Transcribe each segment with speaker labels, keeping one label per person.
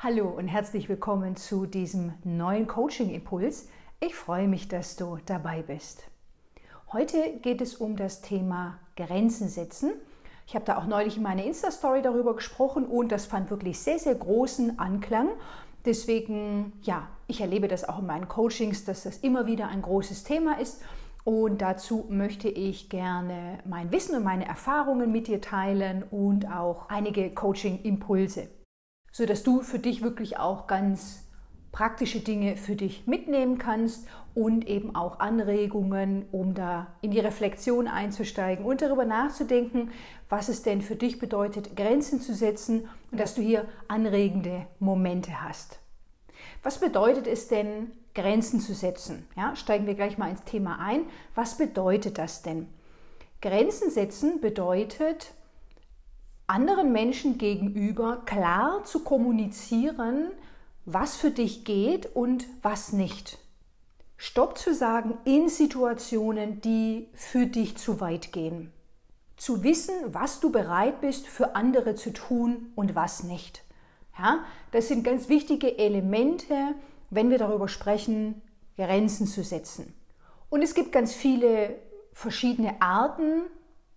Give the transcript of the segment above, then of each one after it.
Speaker 1: Hallo und herzlich willkommen zu diesem neuen Coaching-Impuls. Ich freue mich, dass du dabei bist. Heute geht es um das Thema Grenzen setzen. Ich habe da auch neulich in meiner Insta-Story darüber gesprochen und das fand wirklich sehr, sehr großen Anklang. Deswegen, ja, ich erlebe das auch in meinen Coachings, dass das immer wieder ein großes Thema ist. Und dazu möchte ich gerne mein Wissen und meine Erfahrungen mit dir teilen und auch einige Coaching-Impulse sodass du für dich wirklich auch ganz praktische Dinge für dich mitnehmen kannst und eben auch Anregungen, um da in die Reflexion einzusteigen und darüber nachzudenken, was es denn für dich bedeutet, Grenzen zu setzen und dass du hier anregende Momente hast. Was bedeutet es denn, Grenzen zu setzen? Ja, steigen wir gleich mal ins Thema ein. Was bedeutet das denn? Grenzen setzen bedeutet, anderen Menschen gegenüber klar zu kommunizieren, was für dich geht und was nicht. Stopp zu sagen in Situationen, die für dich zu weit gehen. Zu wissen, was du bereit bist für andere zu tun und was nicht. Ja, das sind ganz wichtige Elemente, wenn wir darüber sprechen, Grenzen zu setzen. Und es gibt ganz viele verschiedene Arten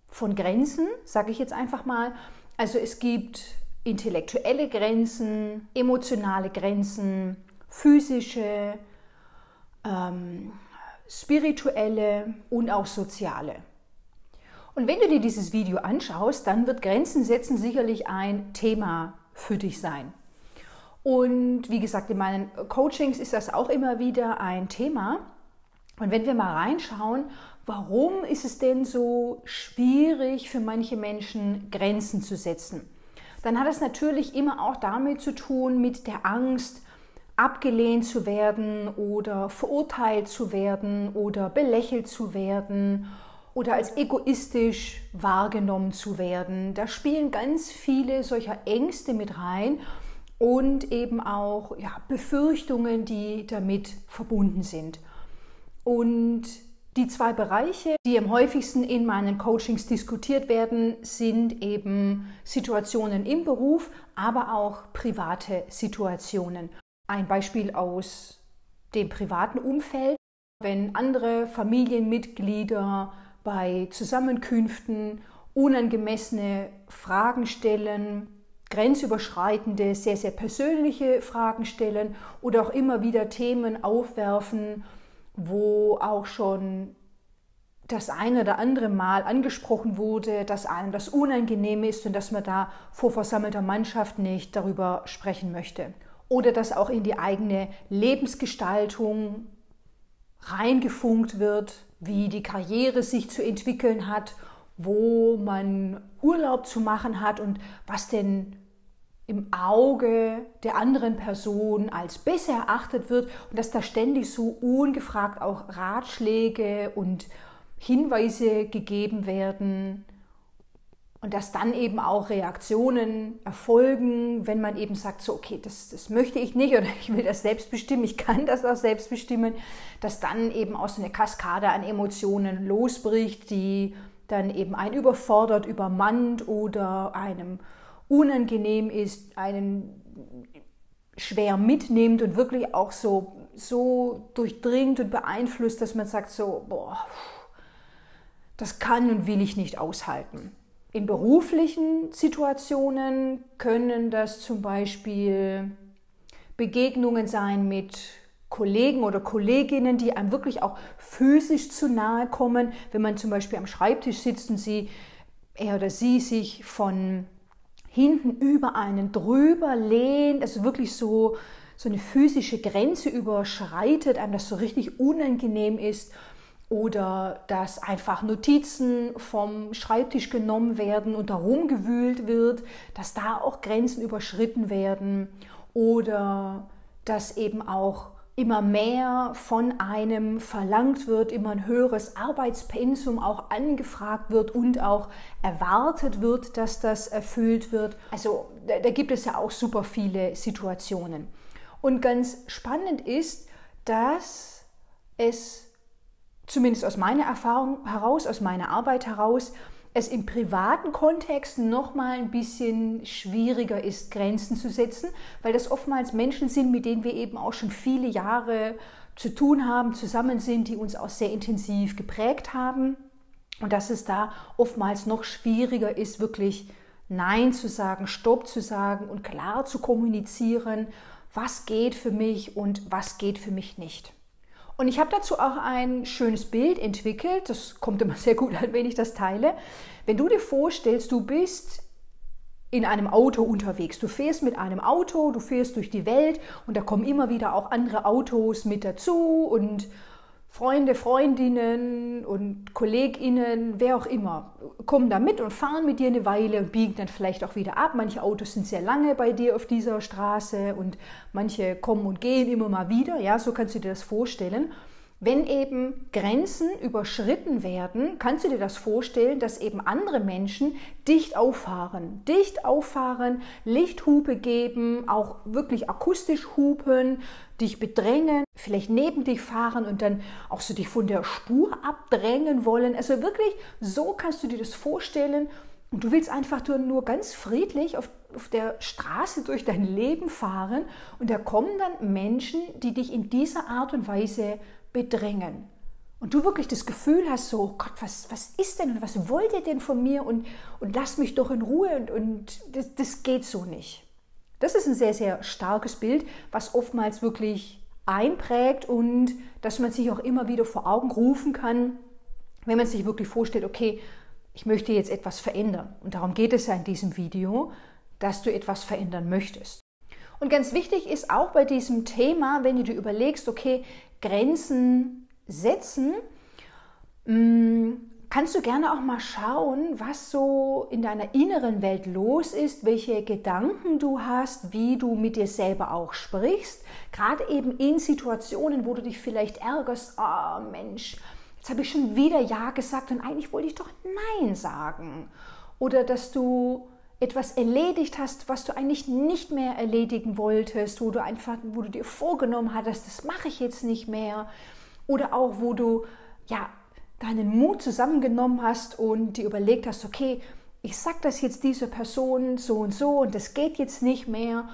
Speaker 1: von Grenzen, sage ich jetzt einfach mal. Also es gibt intellektuelle Grenzen, emotionale Grenzen, physische, ähm, spirituelle und auch soziale. Und wenn du dir dieses Video anschaust, dann wird Grenzen setzen sicherlich ein Thema für dich sein. Und wie gesagt, in meinen Coachings ist das auch immer wieder ein Thema. Und wenn wir mal reinschauen, warum ist es denn so schwierig für manche Menschen, Grenzen zu setzen? Dann hat es natürlich immer auch damit zu tun, mit der Angst, abgelehnt zu werden oder verurteilt zu werden oder belächelt zu werden oder als egoistisch wahrgenommen zu werden. Da spielen ganz viele solcher Ängste mit rein und eben auch ja, Befürchtungen, die damit verbunden sind. Und die zwei Bereiche, die am häufigsten in meinen Coachings diskutiert werden, sind eben Situationen im Beruf, aber auch private Situationen. Ein Beispiel aus dem privaten Umfeld, wenn andere Familienmitglieder bei Zusammenkünften unangemessene Fragen stellen, grenzüberschreitende, sehr, sehr persönliche Fragen stellen oder auch immer wieder Themen aufwerfen, wo auch schon das eine oder andere Mal angesprochen wurde, dass einem das unangenehm ist und dass man da vor versammelter Mannschaft nicht darüber sprechen möchte. Oder dass auch in die eigene Lebensgestaltung reingefunkt wird, wie die Karriere sich zu entwickeln hat, wo man Urlaub zu machen hat und was denn im Auge der anderen Person als besser erachtet wird und dass da ständig so ungefragt auch Ratschläge und Hinweise gegeben werden und dass dann eben auch Reaktionen erfolgen, wenn man eben sagt, so, okay, das, das möchte ich nicht oder ich will das selbst bestimmen, ich kann das auch selbst bestimmen, dass dann eben auch so eine Kaskade an Emotionen losbricht, die dann eben einen überfordert, übermannt oder einem unangenehm ist, einen schwer mitnimmt und wirklich auch so, so durchdringt und beeinflusst, dass man sagt so, boah, das kann und will ich nicht aushalten. In beruflichen Situationen können das zum Beispiel Begegnungen sein mit Kollegen oder Kolleginnen, die einem wirklich auch physisch zu nahe kommen. Wenn man zum Beispiel am Schreibtisch sitzt und sie, er oder sie sich von hinten über einen drüber lehnt, also wirklich so, so eine physische Grenze überschreitet, einem das so richtig unangenehm ist oder dass einfach Notizen vom Schreibtisch genommen werden und darum gewühlt wird, dass da auch Grenzen überschritten werden oder dass eben auch immer mehr von einem verlangt wird, immer ein höheres Arbeitspensum auch angefragt wird und auch erwartet wird, dass das erfüllt wird. Also da, da gibt es ja auch super viele Situationen. Und ganz spannend ist, dass es zumindest aus meiner Erfahrung heraus, aus meiner Arbeit heraus, es im privaten Kontext noch mal ein bisschen schwieriger ist, Grenzen zu setzen, weil das oftmals Menschen sind, mit denen wir eben auch schon viele Jahre zu tun haben, zusammen sind, die uns auch sehr intensiv geprägt haben und dass es da oftmals noch schwieriger ist, wirklich Nein zu sagen, Stopp zu sagen und klar zu kommunizieren, was geht für mich und was geht für mich nicht. Und ich habe dazu auch ein schönes Bild entwickelt. Das kommt immer sehr gut an, wenn ich das teile. Wenn du dir vorstellst, du bist in einem Auto unterwegs. Du fährst mit einem Auto, du fährst durch die Welt und da kommen immer wieder auch andere Autos mit dazu und Freunde, Freundinnen und Kolleginnen, wer auch immer, kommen da mit und fahren mit dir eine Weile und biegen dann vielleicht auch wieder ab. Manche Autos sind sehr lange bei dir auf dieser Straße und manche kommen und gehen immer mal wieder. Ja, so kannst du dir das vorstellen. Wenn eben Grenzen überschritten werden, kannst du dir das vorstellen, dass eben andere Menschen dicht auffahren, dicht auffahren, Lichthupe geben, auch wirklich akustisch hupen, dich bedrängen, vielleicht neben dich fahren und dann auch so dich von der Spur abdrängen wollen. Also wirklich, so kannst du dir das vorstellen. Und du willst einfach nur ganz friedlich auf, auf der Straße durch dein Leben fahren und da kommen dann Menschen, die dich in dieser Art und Weise bedrängen. Und du wirklich das Gefühl hast, so, oh Gott, was, was ist denn und was wollt ihr denn von mir und, und lass mich doch in Ruhe und, und das, das geht so nicht. Das ist ein sehr, sehr starkes Bild, was oftmals wirklich einprägt und dass man sich auch immer wieder vor Augen rufen kann, wenn man sich wirklich vorstellt, okay, ich möchte jetzt etwas verändern. Und darum geht es ja in diesem Video, dass du etwas verändern möchtest. Und ganz wichtig ist auch bei diesem Thema, wenn du dir überlegst, okay, Grenzen setzen, mm, kannst du gerne auch mal schauen, was so in deiner inneren Welt los ist, welche Gedanken du hast, wie du mit dir selber auch sprichst. Gerade eben in Situationen, wo du dich vielleicht ärgerst, oh Mensch, jetzt habe ich schon wieder Ja gesagt und eigentlich wollte ich doch Nein sagen. Oder dass du etwas erledigt hast, was du eigentlich nicht mehr erledigen wolltest, wo du einfach, wo du dir vorgenommen hattest, das mache ich jetzt nicht mehr. Oder auch, wo du ja deinen Mut zusammengenommen hast und dir überlegt hast, okay, ich sag das jetzt dieser Person so und so und das geht jetzt nicht mehr.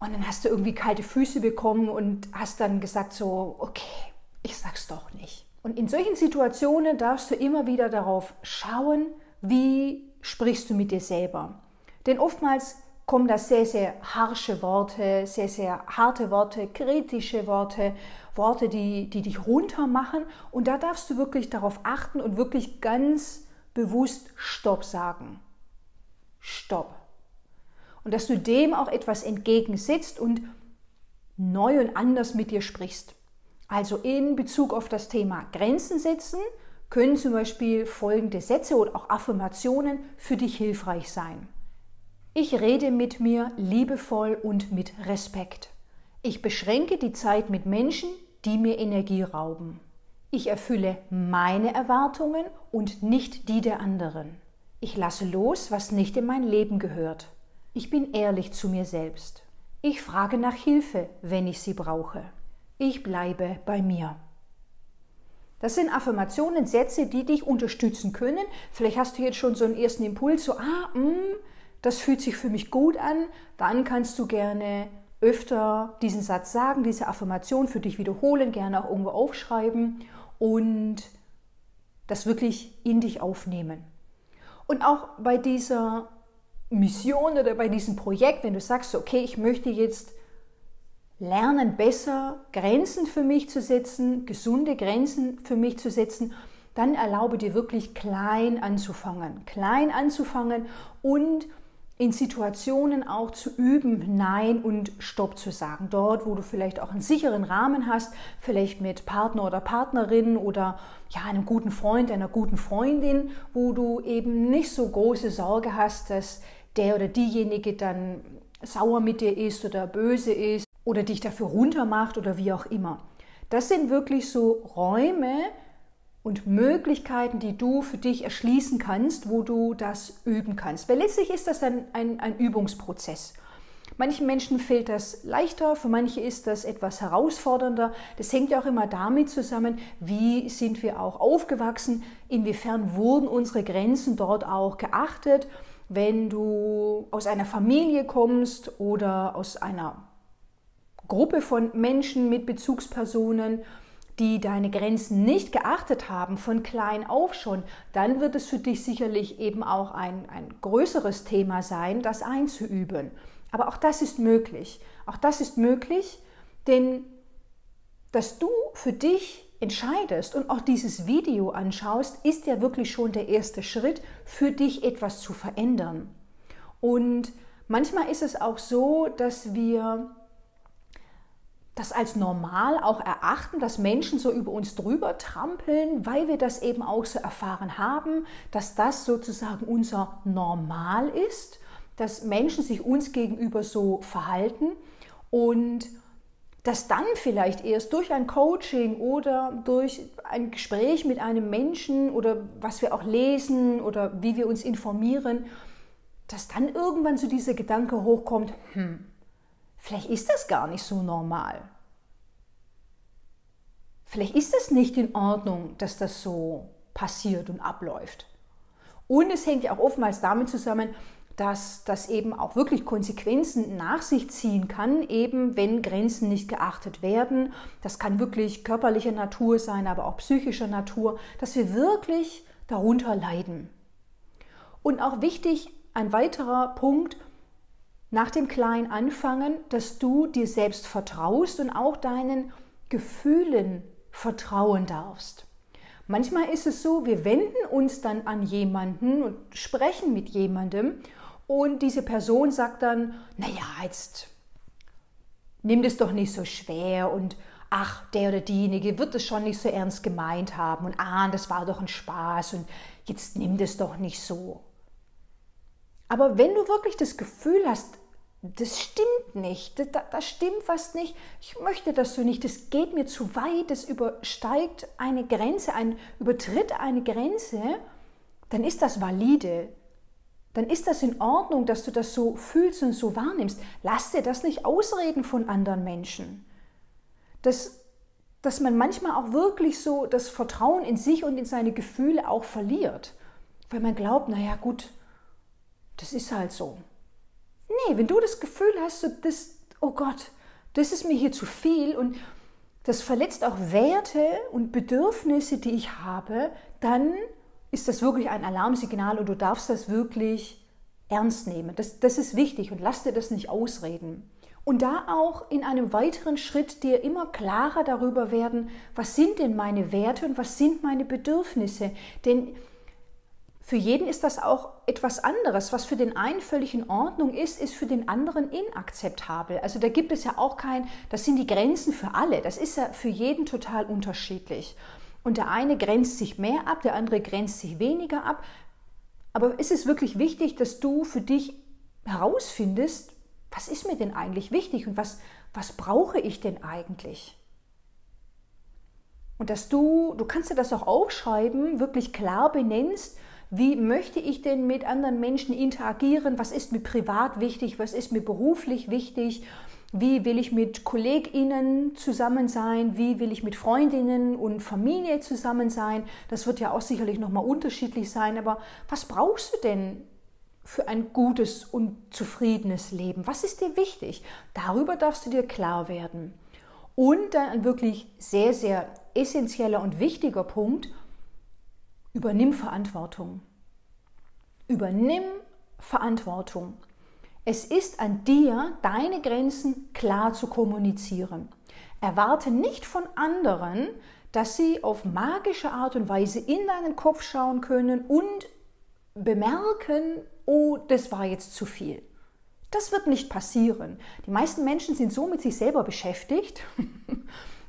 Speaker 1: Und dann hast du irgendwie kalte Füße bekommen und hast dann gesagt so, okay, ich sag's doch nicht. Und in solchen Situationen darfst du immer wieder darauf schauen, wie sprichst du mit dir selber. Denn oftmals kommen da sehr, sehr harsche Worte, sehr, sehr harte Worte, kritische Worte, Worte, die, die dich runter machen. Und da darfst du wirklich darauf achten und wirklich ganz bewusst Stopp sagen. Stopp. Und dass du dem auch etwas entgegensetzt und neu und anders mit dir sprichst. Also in Bezug auf das Thema Grenzen setzen, können zum Beispiel folgende Sätze oder auch Affirmationen für dich hilfreich sein. Ich rede mit mir liebevoll und mit Respekt. Ich beschränke die Zeit mit Menschen, die mir Energie rauben. Ich erfülle meine Erwartungen und nicht die der anderen. Ich lasse los, was nicht in mein Leben gehört. Ich bin ehrlich zu mir selbst. Ich frage nach Hilfe, wenn ich sie brauche. Ich bleibe bei mir. Das sind Affirmationen, Sätze, die dich unterstützen können. Vielleicht hast du jetzt schon so einen ersten Impuls, so, ah, mh, mm, das fühlt sich für mich gut an, dann kannst du gerne öfter diesen Satz sagen, diese Affirmation für dich wiederholen, gerne auch irgendwo aufschreiben und das wirklich in dich aufnehmen. Und auch bei dieser Mission oder bei diesem Projekt, wenn du sagst, okay, ich möchte jetzt lernen, besser Grenzen für mich zu setzen, gesunde Grenzen für mich zu setzen, dann erlaube dir wirklich klein anzufangen. Klein anzufangen und in Situationen auch zu üben, Nein und Stopp zu sagen. Dort, wo du vielleicht auch einen sicheren Rahmen hast, vielleicht mit Partner oder Partnerin oder ja, einem guten Freund, einer guten Freundin, wo du eben nicht so große Sorge hast, dass der oder diejenige dann sauer mit dir ist oder böse ist oder dich dafür runtermacht oder wie auch immer. Das sind wirklich so Räume, und Möglichkeiten, die du für dich erschließen kannst, wo du das üben kannst. Weil letztlich ist das dann ein, ein Übungsprozess. Manchen Menschen fällt das leichter, für manche ist das etwas herausfordernder. Das hängt ja auch immer damit zusammen, wie sind wir auch aufgewachsen, inwiefern wurden unsere Grenzen dort auch geachtet. Wenn du aus einer Familie kommst oder aus einer Gruppe von Menschen mit Bezugspersonen, die deine Grenzen nicht geachtet haben, von klein auf schon, dann wird es für dich sicherlich eben auch ein, ein größeres Thema sein, das einzuüben. Aber auch das ist möglich. Auch das ist möglich, denn dass du für dich entscheidest und auch dieses Video anschaust, ist ja wirklich schon der erste Schritt, für dich etwas zu verändern. Und manchmal ist es auch so, dass wir das als normal auch erachten, dass Menschen so über uns drüber trampeln, weil wir das eben auch so erfahren haben, dass das sozusagen unser Normal ist, dass Menschen sich uns gegenüber so verhalten und dass dann vielleicht erst durch ein Coaching oder durch ein Gespräch mit einem Menschen oder was wir auch lesen oder wie wir uns informieren, dass dann irgendwann so dieser Gedanke hochkommt, hm, Vielleicht ist das gar nicht so normal. Vielleicht ist es nicht in Ordnung, dass das so passiert und abläuft. Und es hängt ja auch oftmals damit zusammen, dass das eben auch wirklich Konsequenzen nach sich ziehen kann, eben wenn Grenzen nicht geachtet werden. Das kann wirklich körperlicher Natur sein, aber auch psychischer Natur, dass wir wirklich darunter leiden. Und auch wichtig, ein weiterer Punkt, nach dem kleinen Anfangen, dass du dir selbst vertraust und auch deinen Gefühlen vertrauen darfst. Manchmal ist es so, wir wenden uns dann an jemanden und sprechen mit jemandem und diese Person sagt dann, naja, jetzt nimm das doch nicht so schwer und ach, der oder diejenige wird es schon nicht so ernst gemeint haben und ah, das war doch ein Spaß und jetzt nimm das doch nicht so. Aber wenn du wirklich das Gefühl hast, das stimmt nicht, da, da, stimmt was nicht, ich möchte das so nicht, das geht mir zu weit, das übersteigt eine Grenze, ein, übertritt eine Grenze, dann ist das valide. Dann ist das in Ordnung, dass du das so fühlst und so wahrnimmst. Lass dir das nicht ausreden von anderen Menschen. Das, dass man manchmal auch wirklich so das Vertrauen in sich und in seine Gefühle auch verliert, weil man glaubt, naja gut, das ist halt so. Nee, wenn du das Gefühl hast, so das, oh Gott, das ist mir hier zu viel und das verletzt auch Werte und Bedürfnisse, die ich habe, dann ist das wirklich ein Alarmsignal und du darfst das wirklich ernst nehmen. Das, das ist wichtig und lass dir das nicht ausreden. Und da auch in einem weiteren Schritt dir immer klarer darüber werden, was sind denn meine Werte und was sind meine Bedürfnisse. Denn für jeden ist das auch etwas anderes. Was für den einen völlig in Ordnung ist, ist für den anderen inakzeptabel. Also da gibt es ja auch kein, das sind die Grenzen für alle. Das ist ja für jeden total unterschiedlich. Und der eine grenzt sich mehr ab, der andere grenzt sich weniger ab. Aber ist es wirklich wichtig, dass du für dich herausfindest, was ist mir denn eigentlich wichtig und was, was brauche ich denn eigentlich? Und dass du, du kannst dir das auch aufschreiben, wirklich klar benennst, wie möchte ich denn mit anderen Menschen interagieren? Was ist mir privat wichtig? Was ist mir beruflich wichtig? Wie will ich mit KollegInnen zusammen sein? Wie will ich mit Freundinnen und Familie zusammen sein? Das wird ja auch sicherlich nochmal unterschiedlich sein. Aber was brauchst du denn für ein gutes und zufriedenes Leben? Was ist dir wichtig? Darüber darfst du dir klar werden. Und dann ein wirklich sehr, sehr essentieller und wichtiger Punkt, Übernimm Verantwortung. Übernimm Verantwortung. Es ist an dir, deine Grenzen klar zu kommunizieren. Erwarte nicht von anderen, dass sie auf magische Art und Weise in deinen Kopf schauen können und bemerken, oh, das war jetzt zu viel. Das wird nicht passieren. Die meisten Menschen sind so mit sich selber beschäftigt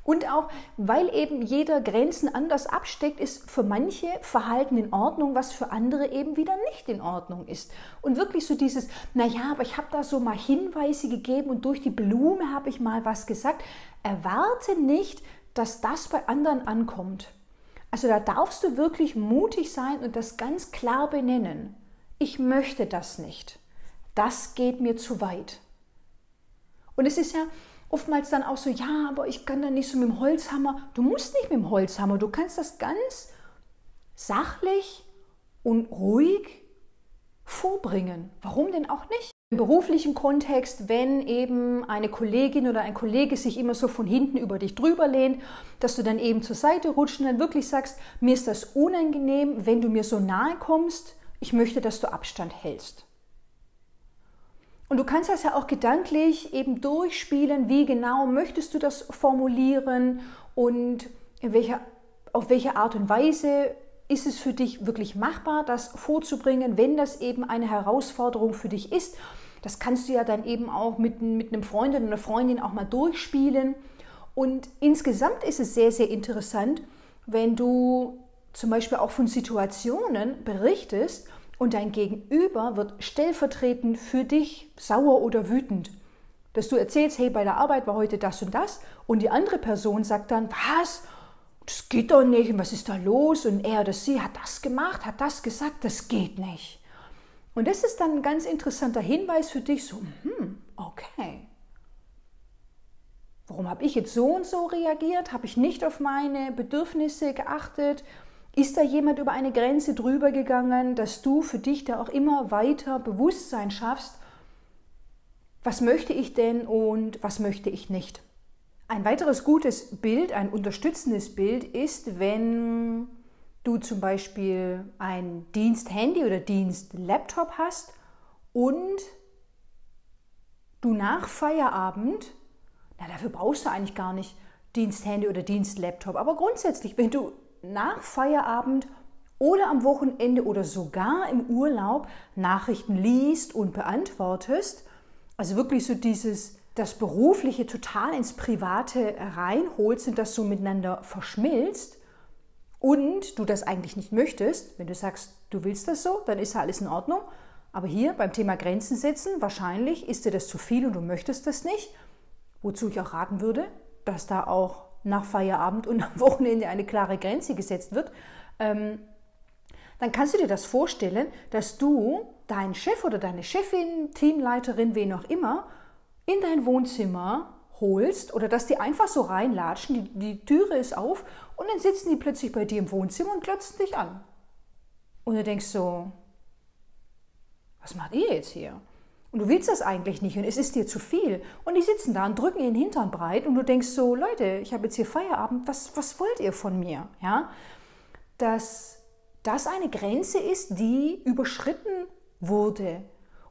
Speaker 1: Und auch, weil eben jeder Grenzen anders absteckt, ist für manche Verhalten in Ordnung, was für andere eben wieder nicht in Ordnung ist. Und wirklich so dieses, naja, aber ich habe da so mal Hinweise gegeben und durch die Blume habe ich mal was gesagt. Erwarte nicht, dass das bei anderen ankommt. Also da darfst du wirklich mutig sein und das ganz klar benennen. Ich möchte das nicht. Das geht mir zu weit. Und es ist ja oftmals dann auch so, ja, aber ich kann da nicht so mit dem Holzhammer. Du musst nicht mit dem Holzhammer, du kannst das ganz sachlich und ruhig vorbringen. Warum denn auch nicht? Im beruflichen Kontext, wenn eben eine Kollegin oder ein Kollege sich immer so von hinten über dich drüber lehnt, dass du dann eben zur Seite rutscht und dann wirklich sagst, mir ist das unangenehm, wenn du mir so nahe kommst, ich möchte, dass du Abstand hältst. Und du kannst das ja auch gedanklich eben durchspielen, wie genau möchtest du das formulieren und in welcher, auf welche Art und Weise ist es für dich wirklich machbar, das vorzubringen, wenn das eben eine Herausforderung für dich ist. Das kannst du ja dann eben auch mit, mit einem Freund oder einer Freundin auch mal durchspielen. Und insgesamt ist es sehr, sehr interessant, wenn du zum Beispiel auch von Situationen berichtest und dein Gegenüber wird stellvertretend für dich sauer oder wütend. Dass du erzählst, hey, bei der Arbeit war heute das und das und die andere Person sagt dann, was? das geht doch nicht und was ist da los? Und er oder sie hat das gemacht, hat das gesagt, das geht nicht. Und das ist dann ein ganz interessanter Hinweis für dich, so, hm, okay. Warum habe ich jetzt so und so reagiert? Habe ich nicht auf meine Bedürfnisse geachtet? Ist da jemand über eine Grenze drüber gegangen, dass du für dich da auch immer weiter Bewusstsein schaffst? Was möchte ich denn und was möchte ich nicht? Ein weiteres gutes Bild, ein unterstützendes Bild ist, wenn du zum Beispiel ein Dienst-Handy oder Dienst-Laptop hast und du nach Feierabend, na dafür brauchst du eigentlich gar nicht Dienst-Handy oder Dienst-Laptop, aber grundsätzlich, wenn du nach Feierabend oder am Wochenende oder sogar im Urlaub Nachrichten liest und beantwortest, also wirklich so dieses das Berufliche total ins Private reinholst und das so miteinander verschmilzt und du das eigentlich nicht möchtest, wenn du sagst, du willst das so, dann ist ja alles in Ordnung. Aber hier beim Thema Grenzen setzen, wahrscheinlich ist dir das zu viel und du möchtest das nicht. Wozu ich auch raten würde, dass da auch nach Feierabend und am Wochenende eine klare Grenze gesetzt wird. Ähm, dann kannst du dir das vorstellen, dass du deinen Chef oder deine Chefin, Teamleiterin, wen auch immer, in dein Wohnzimmer holst oder dass die einfach so reinlatschen, die, die Türe ist auf und dann sitzen die plötzlich bei dir im Wohnzimmer und glotzen dich an. Und du denkst so, was macht ihr jetzt hier? Und du willst das eigentlich nicht und es ist dir zu viel. Und die sitzen da und drücken ihren Hintern breit und du denkst so, Leute, ich habe jetzt hier Feierabend, was, was wollt ihr von mir? Ja? Dass das eine Grenze ist, die überschritten wurde.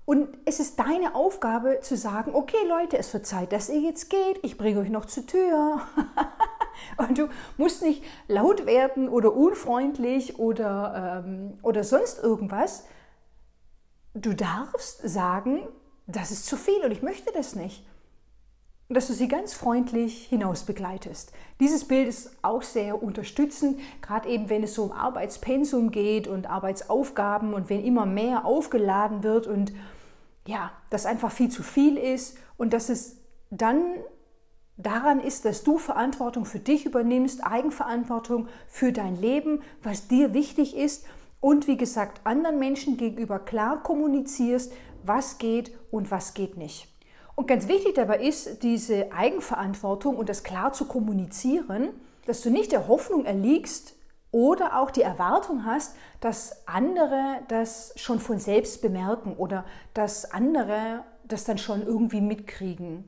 Speaker 1: Und es ist deine Aufgabe zu sagen, okay Leute, es wird Zeit, dass ihr jetzt geht, ich bringe euch noch zur Tür. und du musst nicht laut werden oder unfreundlich oder, ähm, oder sonst irgendwas. Du darfst sagen, das ist zu viel und ich möchte das nicht. Dass du sie ganz freundlich hinaus begleitest. Dieses Bild ist auch sehr unterstützend, gerade eben wenn es so um Arbeitspensum geht und Arbeitsaufgaben und wenn immer mehr aufgeladen wird und ja, das einfach viel zu viel ist und dass es dann daran ist, dass du Verantwortung für dich übernimmst, Eigenverantwortung für dein Leben, was dir wichtig ist und wie gesagt anderen Menschen gegenüber klar kommunizierst, was geht und was geht nicht. Und ganz wichtig dabei ist diese Eigenverantwortung und das klar zu kommunizieren, dass du nicht der Hoffnung erliegst, oder auch die Erwartung hast, dass andere das schon von selbst bemerken oder dass andere das dann schon irgendwie mitkriegen.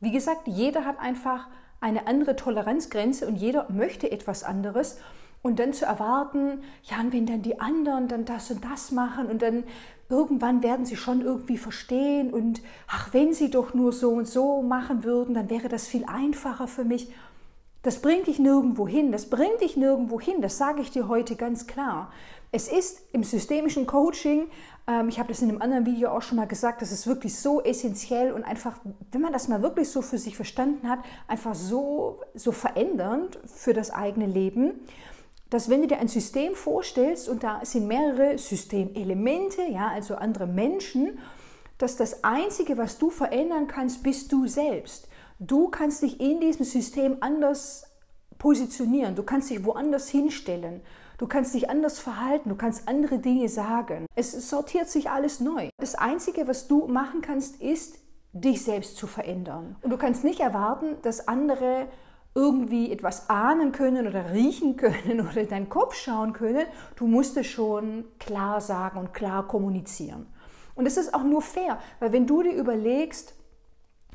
Speaker 1: Wie gesagt, jeder hat einfach eine andere Toleranzgrenze und jeder möchte etwas anderes. Und dann zu erwarten, ja, und wenn dann die anderen dann das und das machen und dann irgendwann werden sie schon irgendwie verstehen und ach, wenn sie doch nur so und so machen würden, dann wäre das viel einfacher für mich. Das bringt dich nirgendwo hin, das bringt dich nirgendwo hin, das sage ich dir heute ganz klar. Es ist im systemischen Coaching, ähm, ich habe das in einem anderen Video auch schon mal gesagt, das ist wirklich so essentiell und einfach, wenn man das mal wirklich so für sich verstanden hat, einfach so, so verändernd für das eigene Leben, dass wenn du dir ein System vorstellst und da sind mehrere Systemelemente, ja, also andere Menschen, dass das Einzige, was du verändern kannst, bist du selbst. Du kannst dich in diesem System anders positionieren, du kannst dich woanders hinstellen, du kannst dich anders verhalten, du kannst andere Dinge sagen. Es sortiert sich alles neu. Das Einzige, was du machen kannst, ist dich selbst zu verändern. Und du kannst nicht erwarten, dass andere irgendwie etwas ahnen können oder riechen können oder in deinen Kopf schauen können. Du musst es schon klar sagen und klar kommunizieren. Und das ist auch nur fair, weil wenn du dir überlegst,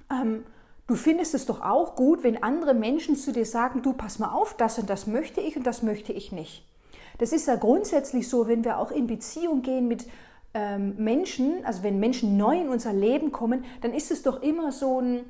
Speaker 1: ähm, du findest es doch auch gut, wenn andere Menschen zu dir sagen, du pass mal auf, das und das möchte ich und das möchte ich nicht. Das ist ja grundsätzlich so, wenn wir auch in Beziehung gehen mit ähm, Menschen, also wenn Menschen neu in unser Leben kommen, dann ist es doch immer so ein,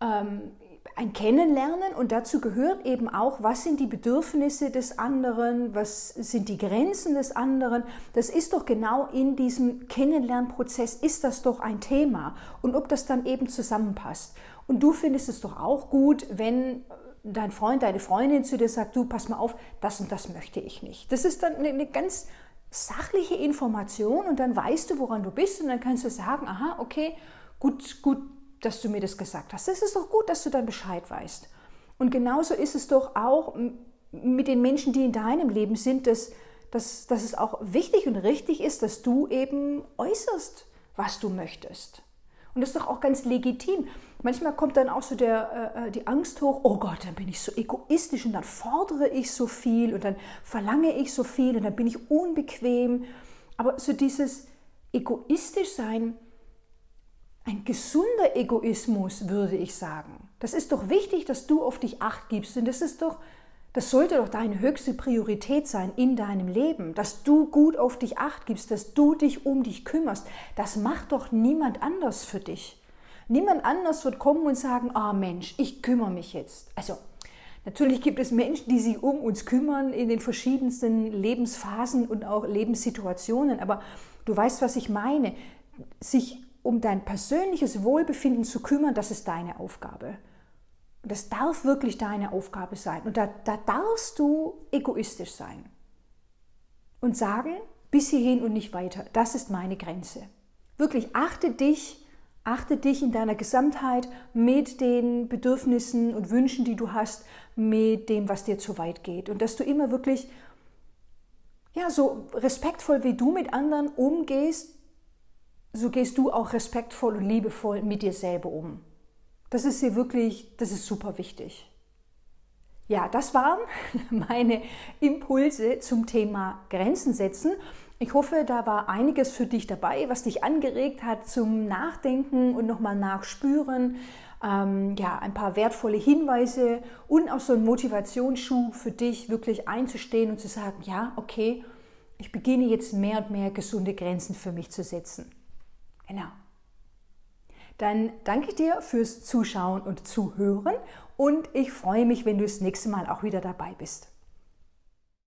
Speaker 1: ähm, ein Kennenlernen und dazu gehört eben auch, was sind die Bedürfnisse des anderen, was sind die Grenzen des anderen. Das ist doch genau in diesem Kennenlernprozess, ist das doch ein Thema und ob das dann eben zusammenpasst. Und du findest es doch auch gut, wenn dein Freund, deine Freundin zu dir sagt, du pass mal auf, das und das möchte ich nicht. Das ist dann eine ganz sachliche Information und dann weißt du, woran du bist und dann kannst du sagen, aha, okay, gut, gut, dass du mir das gesagt hast. Das ist doch gut, dass du dann Bescheid weißt. Und genauso ist es doch auch mit den Menschen, die in deinem Leben sind, dass, dass, dass es auch wichtig und richtig ist, dass du eben äußerst, was du möchtest. Und das ist doch auch ganz legitim. Manchmal kommt dann auch so der, äh, äh, die Angst hoch, oh Gott, dann bin ich so egoistisch und dann fordere ich so viel und dann verlange ich so viel und dann bin ich unbequem. Aber so dieses egoistisch sein, ein gesunder Egoismus, würde ich sagen. Das ist doch wichtig, dass du auf dich acht gibst. Und das ist doch, das sollte doch deine höchste Priorität sein in deinem Leben, dass du gut auf dich acht gibst, dass du dich um dich kümmerst. Das macht doch niemand anders für dich. Niemand anders wird kommen und sagen, ah oh Mensch, ich kümmere mich jetzt. Also natürlich gibt es Menschen, die sich um uns kümmern in den verschiedensten Lebensphasen und auch Lebenssituationen, aber du weißt, was ich meine. Sich um dein persönliches Wohlbefinden zu kümmern, das ist deine Aufgabe. Das darf wirklich deine Aufgabe sein. Und da, da darfst du egoistisch sein und sagen, bis hierhin und nicht weiter. Das ist meine Grenze. Wirklich achte dich, achte dich in deiner Gesamtheit mit den Bedürfnissen und Wünschen, die du hast, mit dem, was dir zu weit geht. Und dass du immer wirklich, ja, so respektvoll wie du mit anderen umgehst, so gehst du auch respektvoll und liebevoll mit dir selber um. Das ist hier wirklich, das ist super wichtig. Ja, das waren meine Impulse zum Thema Grenzen setzen. Ich hoffe, da war einiges für dich dabei, was dich angeregt hat zum Nachdenken und nochmal nachspüren. Ähm, ja, ein paar wertvolle Hinweise und auch so ein Motivationsschub für dich, wirklich einzustehen und zu sagen, ja, okay, ich beginne jetzt mehr und mehr gesunde Grenzen für mich zu setzen. Genau. Dann danke ich dir fürs Zuschauen und Zuhören und ich freue mich, wenn du das nächste Mal auch wieder dabei bist.